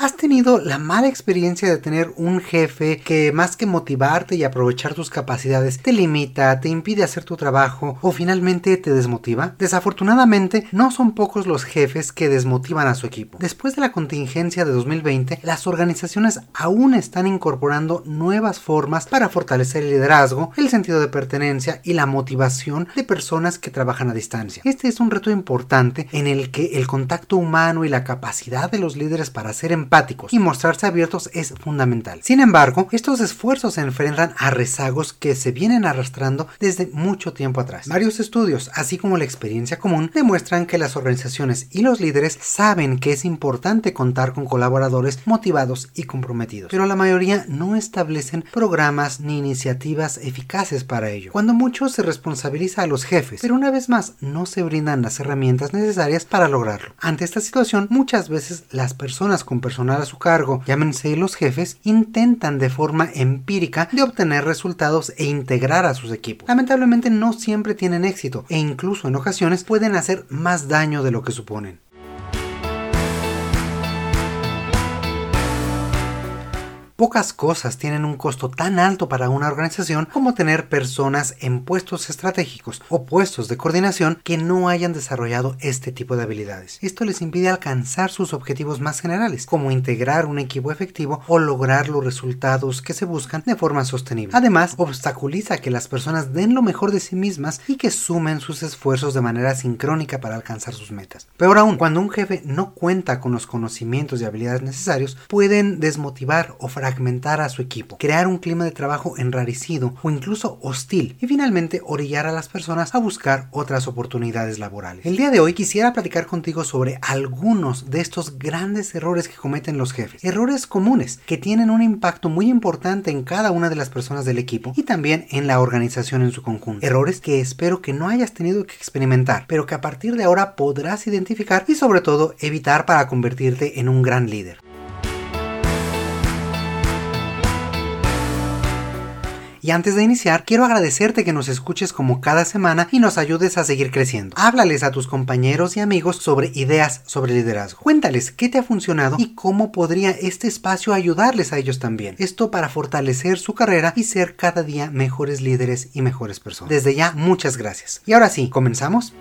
¿Has tenido la mala experiencia de tener un jefe que más que motivarte y aprovechar tus capacidades te limita, te impide hacer tu trabajo o finalmente te desmotiva? Desafortunadamente no son pocos los jefes que desmotivan a su equipo. Después de la contingencia de 2020, las organizaciones aún están incorporando nuevas formas para fortalecer el liderazgo, el sentido de pertenencia y la motivación de personas que trabajan a distancia. Este es un reto importante en el que el contacto humano y la capacidad de los líderes para ser y mostrarse abiertos es fundamental. Sin embargo, estos esfuerzos se enfrentan a rezagos que se vienen arrastrando desde mucho tiempo atrás. Varios estudios, así como la experiencia común, demuestran que las organizaciones y los líderes saben que es importante contar con colaboradores motivados y comprometidos, pero la mayoría no establecen programas ni iniciativas eficaces para ello. Cuando mucho se responsabiliza a los jefes, pero una vez más no se brindan las herramientas necesarias para lograrlo. Ante esta situación, muchas veces las personas con personas a su cargo, llámense los jefes, intentan de forma empírica de obtener resultados e integrar a sus equipos. Lamentablemente no siempre tienen éxito e incluso en ocasiones pueden hacer más daño de lo que suponen. Pocas cosas tienen un costo tan alto para una organización como tener personas en puestos estratégicos o puestos de coordinación que no hayan desarrollado este tipo de habilidades. Esto les impide alcanzar sus objetivos más generales, como integrar un equipo efectivo o lograr los resultados que se buscan de forma sostenible. Además, obstaculiza que las personas den lo mejor de sí mismas y que sumen sus esfuerzos de manera sincrónica para alcanzar sus metas. Peor aún, cuando un jefe no cuenta con los conocimientos y habilidades necesarios, pueden desmotivar o fracasar fragmentar a su equipo, crear un clima de trabajo enrarecido o incluso hostil y finalmente orillar a las personas a buscar otras oportunidades laborales. El día de hoy quisiera platicar contigo sobre algunos de estos grandes errores que cometen los jefes, errores comunes que tienen un impacto muy importante en cada una de las personas del equipo y también en la organización en su conjunto. Errores que espero que no hayas tenido que experimentar, pero que a partir de ahora podrás identificar y sobre todo evitar para convertirte en un gran líder. Y antes de iniciar, quiero agradecerte que nos escuches como cada semana y nos ayudes a seguir creciendo. Háblales a tus compañeros y amigos sobre ideas sobre liderazgo. Cuéntales qué te ha funcionado y cómo podría este espacio ayudarles a ellos también. Esto para fortalecer su carrera y ser cada día mejores líderes y mejores personas. Desde ya, muchas gracias. Y ahora sí, ¿comenzamos?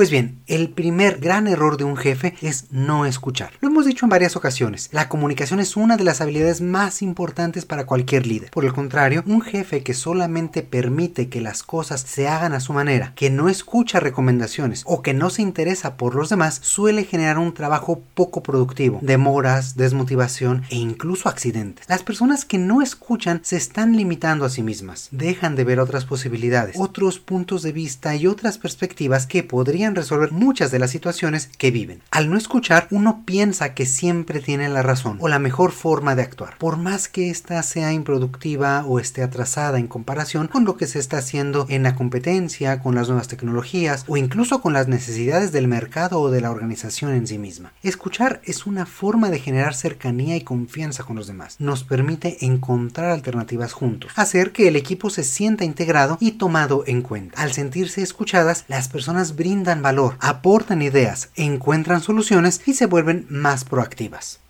Pues bien, el primer gran error de un jefe es no escuchar. Lo hemos dicho en varias ocasiones, la comunicación es una de las habilidades más importantes para cualquier líder. Por el contrario, un jefe que solamente permite que las cosas se hagan a su manera, que no escucha recomendaciones o que no se interesa por los demás, suele generar un trabajo poco productivo, demoras, desmotivación e incluso accidentes. Las personas que no escuchan se están limitando a sí mismas, dejan de ver otras posibilidades, otros puntos de vista y otras perspectivas que podrían resolver muchas de las situaciones que viven. Al no escuchar, uno piensa que siempre tiene la razón o la mejor forma de actuar, por más que ésta sea improductiva o esté atrasada en comparación con lo que se está haciendo en la competencia, con las nuevas tecnologías o incluso con las necesidades del mercado o de la organización en sí misma. Escuchar es una forma de generar cercanía y confianza con los demás. Nos permite encontrar alternativas juntos, hacer que el equipo se sienta integrado y tomado en cuenta. Al sentirse escuchadas, las personas brindan valor, aportan ideas, encuentran soluciones y se vuelven más proactivas.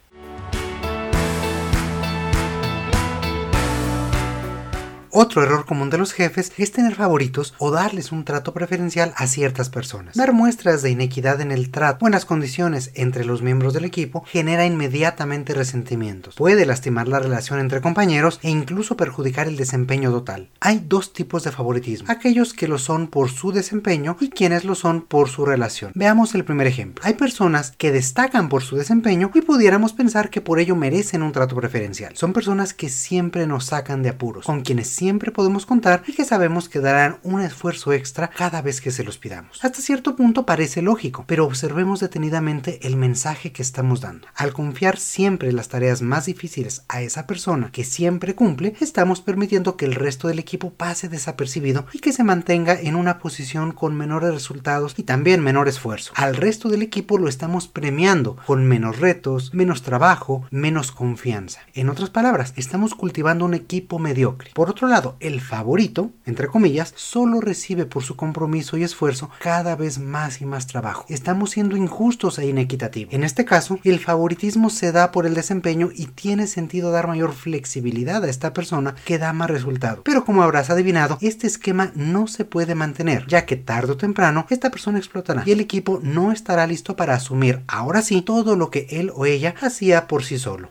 Otro error común de los jefes es tener favoritos o darles un trato preferencial a ciertas personas. Dar muestras de inequidad en el trato o en las condiciones entre los miembros del equipo genera inmediatamente resentimientos. Puede lastimar la relación entre compañeros e incluso perjudicar el desempeño total. Hay dos tipos de favoritismo, aquellos que lo son por su desempeño y quienes lo son por su relación. Veamos el primer ejemplo. Hay personas que destacan por su desempeño y pudiéramos pensar que por ello merecen un trato preferencial. Son personas que siempre nos sacan de apuros, con quienes siempre podemos contar y que sabemos que darán un esfuerzo extra cada vez que se los pidamos. Hasta cierto punto parece lógico, pero observemos detenidamente el mensaje que estamos dando. Al confiar siempre las tareas más difíciles a esa persona que siempre cumple, estamos permitiendo que el resto del equipo pase desapercibido y que se mantenga en una posición con menores resultados y también menor esfuerzo. Al resto del equipo lo estamos premiando con menos retos, menos trabajo, menos confianza. En otras palabras, estamos cultivando un equipo mediocre. Por otro lado, el favorito, entre comillas, solo recibe por su compromiso y esfuerzo cada vez más y más trabajo. Estamos siendo injustos e inequitativos. En este caso, el favoritismo se da por el desempeño y tiene sentido dar mayor flexibilidad a esta persona que da más resultado. Pero como habrás adivinado, este esquema no se puede mantener, ya que tarde o temprano esta persona explotará y el equipo no estará listo para asumir ahora sí todo lo que él o ella hacía por sí solo.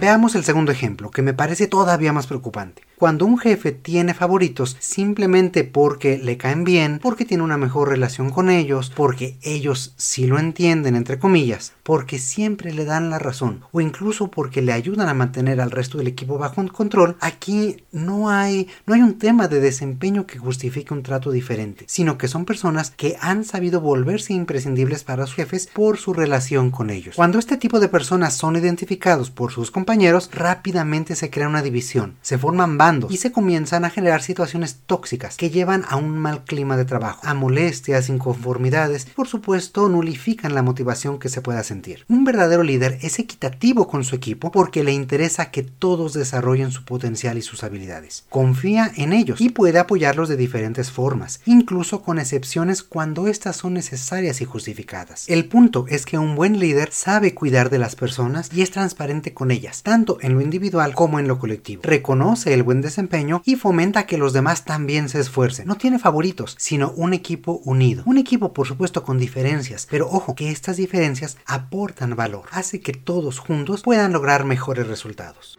Veamos el segundo ejemplo, que me parece todavía más preocupante. Cuando un jefe tiene favoritos simplemente porque le caen bien, porque tiene una mejor relación con ellos, porque ellos sí lo entienden, entre comillas, porque siempre le dan la razón, o incluso porque le ayudan a mantener al resto del equipo bajo control, aquí no hay, no hay un tema de desempeño que justifique un trato diferente, sino que son personas que han sabido volverse imprescindibles para sus jefes por su relación con ellos. Cuando este tipo de personas son identificados por sus compañeros, rápidamente se crea una división, se forman y se comienzan a generar situaciones tóxicas que llevan a un mal clima de trabajo, a molestias, inconformidades y por supuesto nulifican la motivación que se pueda sentir. Un verdadero líder es equitativo con su equipo porque le interesa que todos desarrollen su potencial y sus habilidades. Confía en ellos y puede apoyarlos de diferentes formas, incluso con excepciones cuando estas son necesarias y justificadas. El punto es que un buen líder sabe cuidar de las personas y es transparente con ellas, tanto en lo individual como en lo colectivo. Reconoce el buen desempeño y fomenta que los demás también se esfuercen. No tiene favoritos, sino un equipo unido. Un equipo, por supuesto, con diferencias, pero ojo, que estas diferencias aportan valor, hace que todos juntos puedan lograr mejores resultados.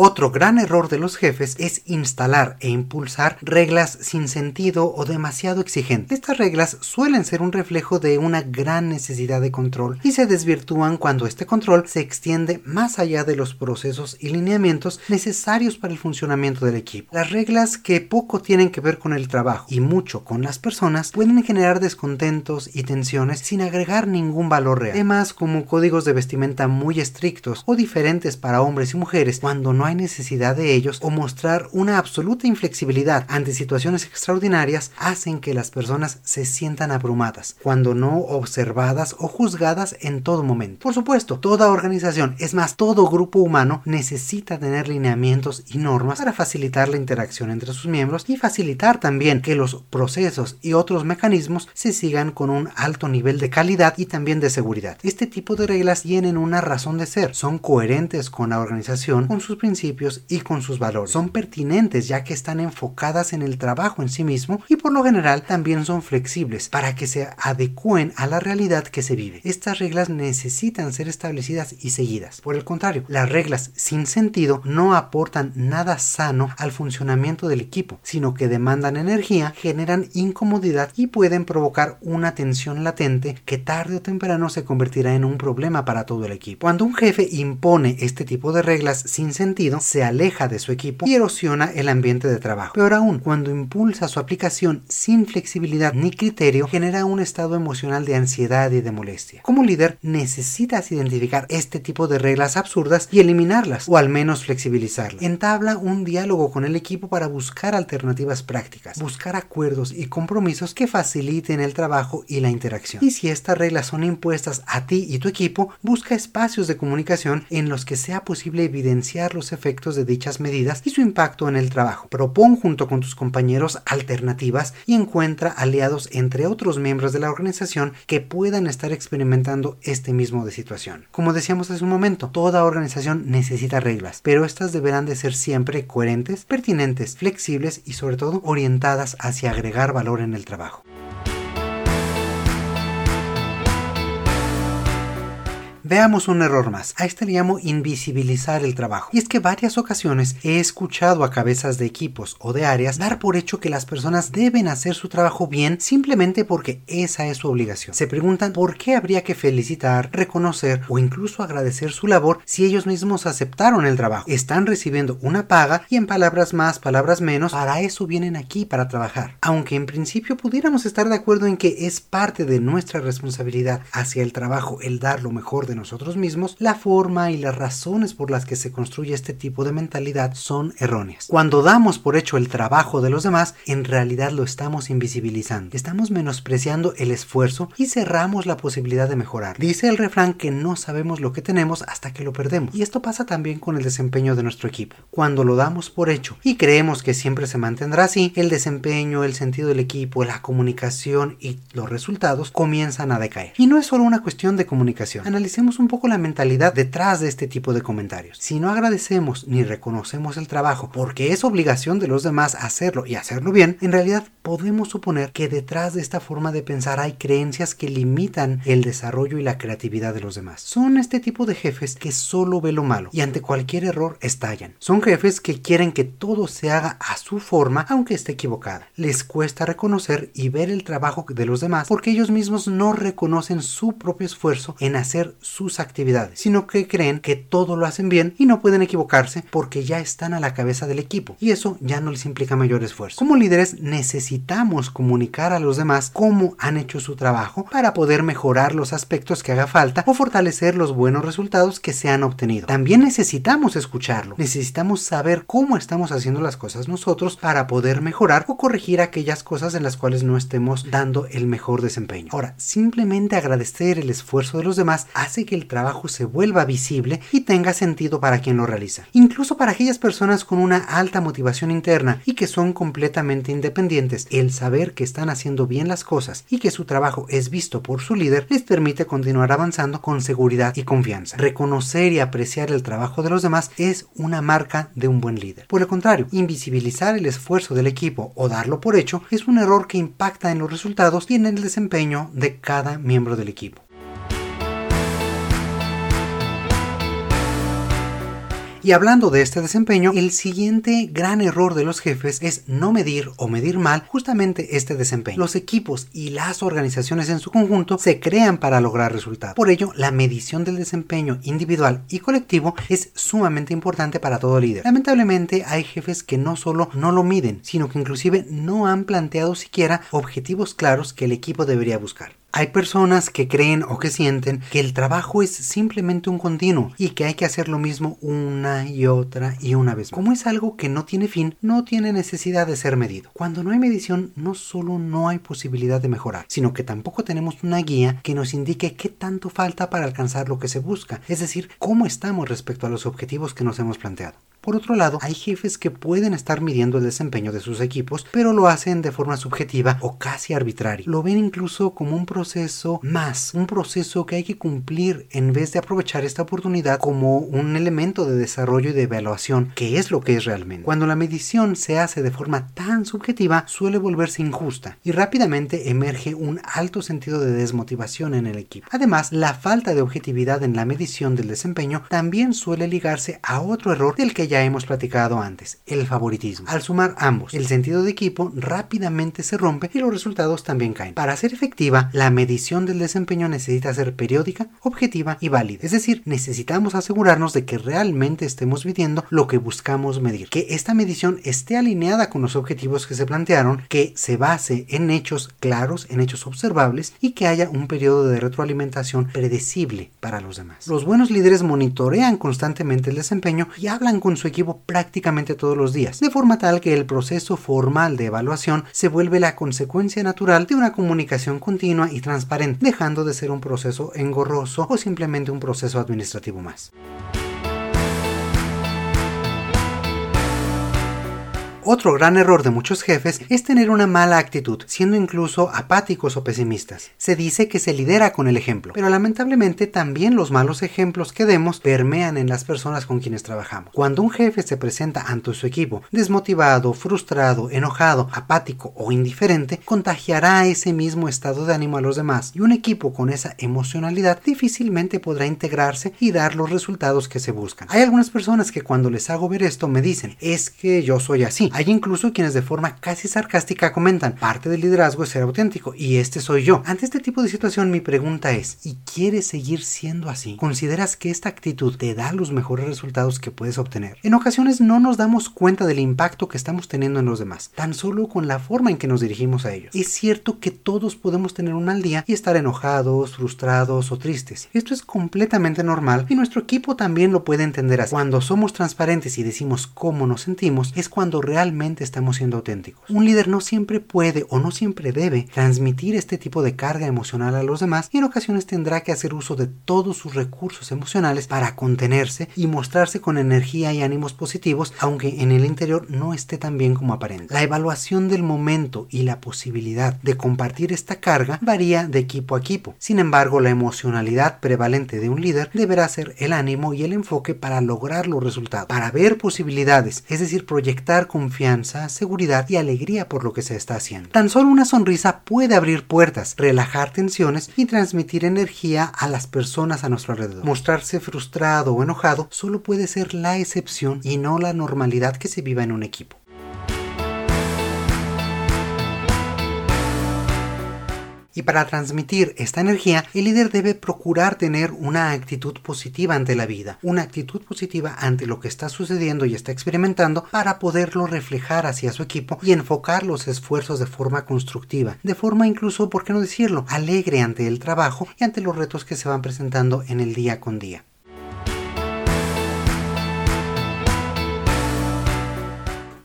Otro gran error de los jefes es instalar e impulsar reglas sin sentido o demasiado exigentes. Estas reglas suelen ser un reflejo de una gran necesidad de control y se desvirtúan cuando este control se extiende más allá de los procesos y lineamientos necesarios para el funcionamiento del equipo. Las reglas que poco tienen que ver con el trabajo y mucho con las personas pueden generar descontentos y tensiones sin agregar ningún valor real. Temas como códigos de vestimenta muy estrictos o diferentes para hombres y mujeres cuando no hay necesidad de ellos o mostrar una absoluta inflexibilidad ante situaciones extraordinarias hacen que las personas se sientan abrumadas, cuando no observadas o juzgadas en todo momento. Por supuesto, toda organización, es más, todo grupo humano necesita tener lineamientos y normas para facilitar la interacción entre sus miembros y facilitar también que los procesos y otros mecanismos se sigan con un alto nivel de calidad y también de seguridad. Este tipo de reglas tienen una razón de ser, son coherentes con la organización, con sus principios y con sus valores. Son pertinentes ya que están enfocadas en el trabajo en sí mismo y por lo general también son flexibles para que se adecúen a la realidad que se vive. Estas reglas necesitan ser establecidas y seguidas. Por el contrario, las reglas sin sentido no aportan nada sano al funcionamiento del equipo, sino que demandan energía, generan incomodidad y pueden provocar una tensión latente que tarde o temprano se convertirá en un problema para todo el equipo. Cuando un jefe impone este tipo de reglas sin sentido, se aleja de su equipo y erosiona el ambiente de trabajo. Peor aún, cuando impulsa su aplicación sin flexibilidad ni criterio, genera un estado emocional de ansiedad y de molestia. Como líder, necesitas identificar este tipo de reglas absurdas y eliminarlas, o al menos flexibilizarlas. Entabla un diálogo con el equipo para buscar alternativas prácticas, buscar acuerdos y compromisos que faciliten el trabajo y la interacción. Y si estas reglas son impuestas a ti y tu equipo, busca espacios de comunicación en los que sea posible evidenciar los efectos de dichas medidas y su impacto en el trabajo. Propon junto con tus compañeros alternativas y encuentra aliados entre otros miembros de la organización que puedan estar experimentando este mismo de situación. Como decíamos hace un momento, toda organización necesita reglas, pero estas deberán de ser siempre coherentes, pertinentes, flexibles y sobre todo orientadas hacia agregar valor en el trabajo. Veamos un error más. A este le llamo invisibilizar el trabajo. Y es que varias ocasiones he escuchado a cabezas de equipos o de áreas dar por hecho que las personas deben hacer su trabajo bien simplemente porque esa es su obligación. Se preguntan por qué habría que felicitar, reconocer o incluso agradecer su labor si ellos mismos aceptaron el trabajo. Están recibiendo una paga y en palabras más, palabras menos, para eso vienen aquí para trabajar. Aunque en principio pudiéramos estar de acuerdo en que es parte de nuestra responsabilidad hacia el trabajo el dar lo mejor de nosotros mismos, la forma y las razones por las que se construye este tipo de mentalidad son erróneas. Cuando damos por hecho el trabajo de los demás, en realidad lo estamos invisibilizando. Estamos menospreciando el esfuerzo y cerramos la posibilidad de mejorar. Dice el refrán que no sabemos lo que tenemos hasta que lo perdemos. Y esto pasa también con el desempeño de nuestro equipo. Cuando lo damos por hecho y creemos que siempre se mantendrá así, el desempeño, el sentido del equipo, la comunicación y los resultados comienzan a decaer. Y no es solo una cuestión de comunicación. Analicemos un poco la mentalidad detrás de este tipo de comentarios. Si no agradecemos ni reconocemos el trabajo porque es obligación de los demás hacerlo y hacerlo bien, en realidad podemos suponer que detrás de esta forma de pensar hay creencias que limitan el desarrollo y la creatividad de los demás. Son este tipo de jefes que solo ve lo malo y ante cualquier error estallan. Son jefes que quieren que todo se haga a su forma aunque esté equivocada. Les cuesta reconocer y ver el trabajo de los demás porque ellos mismos no reconocen su propio esfuerzo en hacer sus actividades, sino que creen que todo lo hacen bien y no pueden equivocarse porque ya están a la cabeza del equipo y eso ya no les implica mayor esfuerzo. Como líderes necesitamos comunicar a los demás cómo han hecho su trabajo para poder mejorar los aspectos que haga falta o fortalecer los buenos resultados que se han obtenido. También necesitamos escucharlo, necesitamos saber cómo estamos haciendo las cosas nosotros para poder mejorar o corregir aquellas cosas en las cuales no estemos dando el mejor desempeño. Ahora, simplemente agradecer el esfuerzo de los demás hace que el trabajo se vuelva visible y tenga sentido para quien lo realiza. Incluso para aquellas personas con una alta motivación interna y que son completamente independientes, el saber que están haciendo bien las cosas y que su trabajo es visto por su líder les permite continuar avanzando con seguridad y confianza. Reconocer y apreciar el trabajo de los demás es una marca de un buen líder. Por el contrario, invisibilizar el esfuerzo del equipo o darlo por hecho es un error que impacta en los resultados y en el desempeño de cada miembro del equipo. Y hablando de este desempeño, el siguiente gran error de los jefes es no medir o medir mal justamente este desempeño. Los equipos y las organizaciones en su conjunto se crean para lograr resultados. Por ello, la medición del desempeño individual y colectivo es sumamente importante para todo líder. Lamentablemente hay jefes que no solo no lo miden, sino que inclusive no han planteado siquiera objetivos claros que el equipo debería buscar. Hay personas que creen o que sienten que el trabajo es simplemente un continuo y que hay que hacer lo mismo una y otra y una vez. Como es algo que no tiene fin, no tiene necesidad de ser medido. Cuando no hay medición, no solo no hay posibilidad de mejorar, sino que tampoco tenemos una guía que nos indique qué tanto falta para alcanzar lo que se busca, es decir, cómo estamos respecto a los objetivos que nos hemos planteado. Por otro lado, hay jefes que pueden estar midiendo el desempeño de sus equipos, pero lo hacen de forma subjetiva o casi arbitraria. Lo ven incluso como un proceso más, un proceso que hay que cumplir en vez de aprovechar esta oportunidad como un elemento de desarrollo y de evaluación, que es lo que es realmente. Cuando la medición se hace de forma tan subjetiva, suele volverse injusta y rápidamente emerge un alto sentido de desmotivación en el equipo. Además, la falta de objetividad en la medición del desempeño también suele ligarse a otro error del que ya hemos platicado antes, el favoritismo. Al sumar ambos, el sentido de equipo rápidamente se rompe y los resultados también caen. Para ser efectiva, la medición del desempeño necesita ser periódica, objetiva y válida. Es decir, necesitamos asegurarnos de que realmente estemos midiendo lo que buscamos medir. Que esta medición esté alineada con los objetivos que se plantearon, que se base en hechos claros, en hechos observables y que haya un periodo de retroalimentación predecible para los demás. Los buenos líderes monitorean constantemente el desempeño y hablan con su equipo prácticamente todos los días, de forma tal que el proceso formal de evaluación se vuelve la consecuencia natural de una comunicación continua y transparente, dejando de ser un proceso engorroso o simplemente un proceso administrativo más. Otro gran error de muchos jefes es tener una mala actitud, siendo incluso apáticos o pesimistas. Se dice que se lidera con el ejemplo, pero lamentablemente también los malos ejemplos que demos permean en las personas con quienes trabajamos. Cuando un jefe se presenta ante su equipo desmotivado, frustrado, enojado, apático o indiferente, contagiará ese mismo estado de ánimo a los demás y un equipo con esa emocionalidad difícilmente podrá integrarse y dar los resultados que se buscan. Hay algunas personas que cuando les hago ver esto me dicen, es que yo soy así. Hay incluso quienes de forma casi sarcástica comentan, parte del liderazgo es ser auténtico y este soy yo. Ante este tipo de situación mi pregunta es, ¿y quieres seguir siendo así? ¿Consideras que esta actitud te da los mejores resultados que puedes obtener? En ocasiones no nos damos cuenta del impacto que estamos teniendo en los demás, tan solo con la forma en que nos dirigimos a ellos. Es cierto que todos podemos tener un mal día y estar enojados, frustrados o tristes. Esto es completamente normal y nuestro equipo también lo puede entender así. Cuando somos transparentes y decimos cómo nos sentimos, es cuando realmente estamos siendo auténticos. Un líder no siempre puede o no siempre debe transmitir este tipo de carga emocional a los demás y en ocasiones tendrá que hacer uso de todos sus recursos emocionales para contenerse y mostrarse con energía y ánimos positivos, aunque en el interior no esté tan bien como aparente. La evaluación del momento y la posibilidad de compartir esta carga varía de equipo a equipo. Sin embargo, la emocionalidad prevalente de un líder deberá ser el ánimo y el enfoque para lograr los resultados, para ver posibilidades, es decir, proyectar confianza, seguridad y alegría por lo que se está haciendo. Tan solo una sonrisa puede abrir puertas, relajar tensiones y transmitir energía a las personas a nuestro alrededor. Mostrarse frustrado o enojado solo puede ser la excepción y no la normalidad que se viva en un equipo. Y para transmitir esta energía, el líder debe procurar tener una actitud positiva ante la vida, una actitud positiva ante lo que está sucediendo y está experimentando para poderlo reflejar hacia su equipo y enfocar los esfuerzos de forma constructiva, de forma incluso, por qué no decirlo, alegre ante el trabajo y ante los retos que se van presentando en el día con día.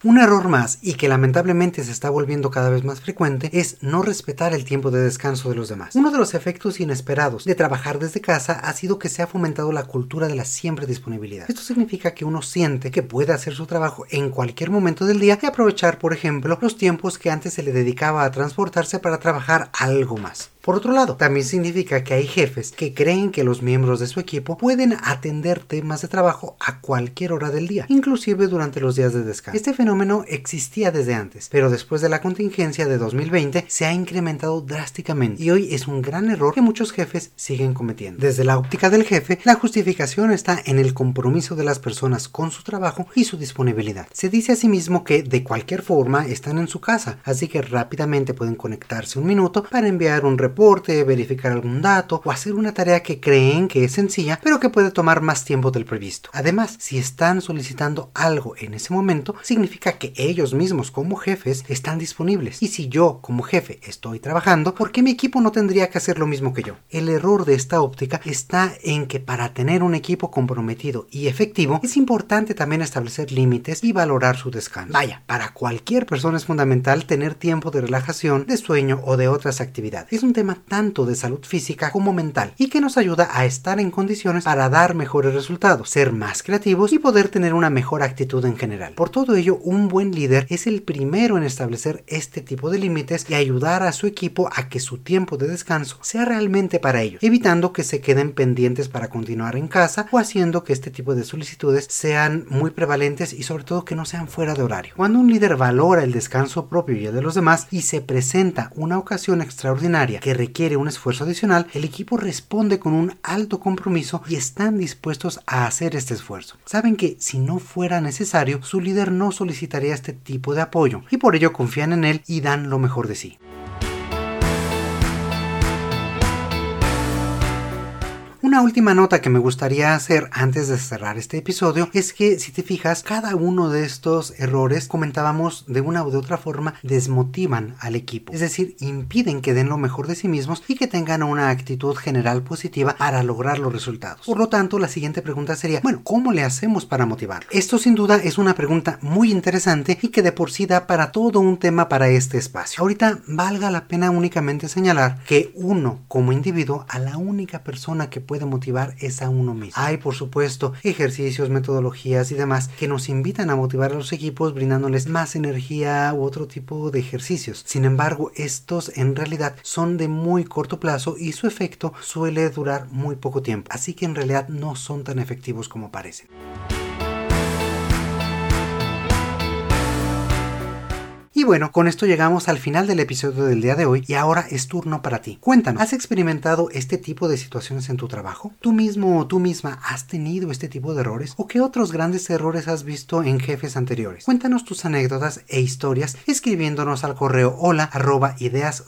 Un error más, y que lamentablemente se está volviendo cada vez más frecuente, es no respetar el tiempo de descanso de los demás. Uno de los efectos inesperados de trabajar desde casa ha sido que se ha fomentado la cultura de la siempre disponibilidad. Esto significa que uno siente que puede hacer su trabajo en cualquier momento del día y aprovechar, por ejemplo, los tiempos que antes se le dedicaba a transportarse para trabajar algo más. Por otro lado, también significa que hay jefes que creen que los miembros de su equipo pueden atender temas de trabajo a cualquier hora del día, inclusive durante los días de descanso. Este fenómeno existía desde antes, pero después de la contingencia de 2020 se ha incrementado drásticamente y hoy es un gran error que muchos jefes siguen cometiendo. Desde la óptica del jefe, la justificación está en el compromiso de las personas con su trabajo y su disponibilidad. Se dice asimismo que de cualquier forma están en su casa, así que rápidamente pueden conectarse un minuto para enviar un reporte reporte, verificar algún dato o hacer una tarea que creen que es sencilla pero que puede tomar más tiempo del previsto. Además, si están solicitando algo en ese momento, significa que ellos mismos como jefes están disponibles. Y si yo como jefe estoy trabajando, ¿por qué mi equipo no tendría que hacer lo mismo que yo? El error de esta óptica está en que para tener un equipo comprometido y efectivo es importante también establecer límites y valorar su descanso. Vaya, para cualquier persona es fundamental tener tiempo de relajación, de sueño o de otras actividades. Es un tema tanto de salud física como mental y que nos ayuda a estar en condiciones para dar mejores resultados, ser más creativos y poder tener una mejor actitud en general. Por todo ello, un buen líder es el primero en establecer este tipo de límites y ayudar a su equipo a que su tiempo de descanso sea realmente para ellos, evitando que se queden pendientes para continuar en casa o haciendo que este tipo de solicitudes sean muy prevalentes y sobre todo que no sean fuera de horario. Cuando un líder valora el descanso propio y el de los demás y se presenta una ocasión extraordinaria que requiere un esfuerzo adicional, el equipo responde con un alto compromiso y están dispuestos a hacer este esfuerzo. Saben que si no fuera necesario, su líder no solicitaría este tipo de apoyo y por ello confían en él y dan lo mejor de sí. Una última nota que me gustaría hacer antes de cerrar este episodio es que si te fijas, cada uno de estos errores comentábamos de una u otra forma desmotivan al equipo, es decir, impiden que den lo mejor de sí mismos y que tengan una actitud general positiva para lograr los resultados. Por lo tanto, la siguiente pregunta sería, bueno, ¿cómo le hacemos para motivarlo? Esto sin duda es una pregunta muy interesante y que de por sí da para todo un tema para este espacio. Ahorita valga la pena únicamente señalar que uno como individuo a la única persona que puede motivar es a uno mismo. Hay, por supuesto, ejercicios, metodologías y demás que nos invitan a motivar a los equipos brindándoles más energía u otro tipo de ejercicios. Sin embargo, estos en realidad son de muy corto plazo y su efecto suele durar muy poco tiempo. Así que en realidad no son tan efectivos como parecen. Y bueno, con esto llegamos al final del episodio del día de hoy y ahora es turno para ti. Cuéntanos, ¿has experimentado este tipo de situaciones en tu trabajo? ¿Tú mismo o tú misma has tenido este tipo de errores? ¿O qué otros grandes errores has visto en jefes anteriores? Cuéntanos tus anécdotas e historias escribiéndonos al correo hola arroba ideas.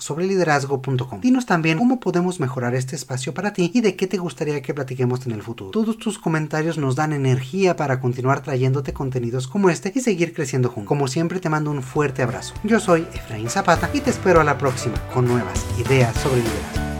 Dinos también cómo podemos mejorar este espacio para ti y de qué te gustaría que platiquemos en el futuro. Todos tus comentarios nos dan energía para continuar trayéndote contenidos como este y seguir creciendo juntos. Como siempre te mando un fuerte Yo soy Efraín Zapata y te espero a la próxima con nuevas ideas sobre liderazgo.